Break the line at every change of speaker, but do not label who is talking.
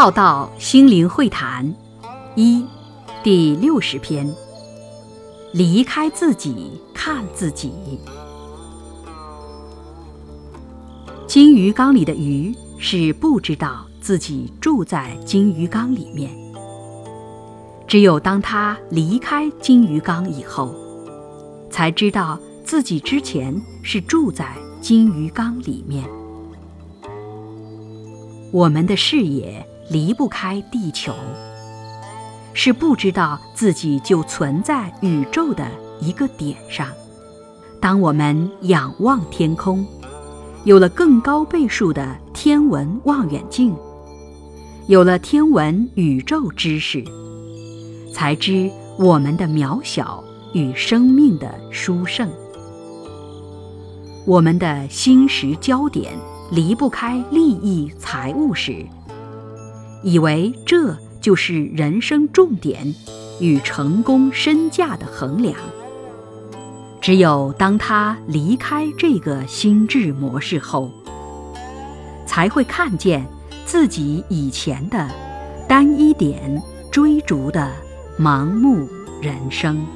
浩道心灵会谈一第六十篇：离开自己，看自己。金鱼缸里的鱼是不知道自己住在金鱼缸里面，只有当它离开金鱼缸以后，才知道自己之前是住在金鱼缸里面。我们的视野。离不开地球，是不知道自己就存在宇宙的一个点上。当我们仰望天空，有了更高倍数的天文望远镜，有了天文宇宙知识，才知我们的渺小与生命的殊胜。我们的心识焦点离不开利益财物时。以为这就是人生重点与成功身价的衡量。只有当他离开这个心智模式后，才会看见自己以前的单一点追逐的盲目人生。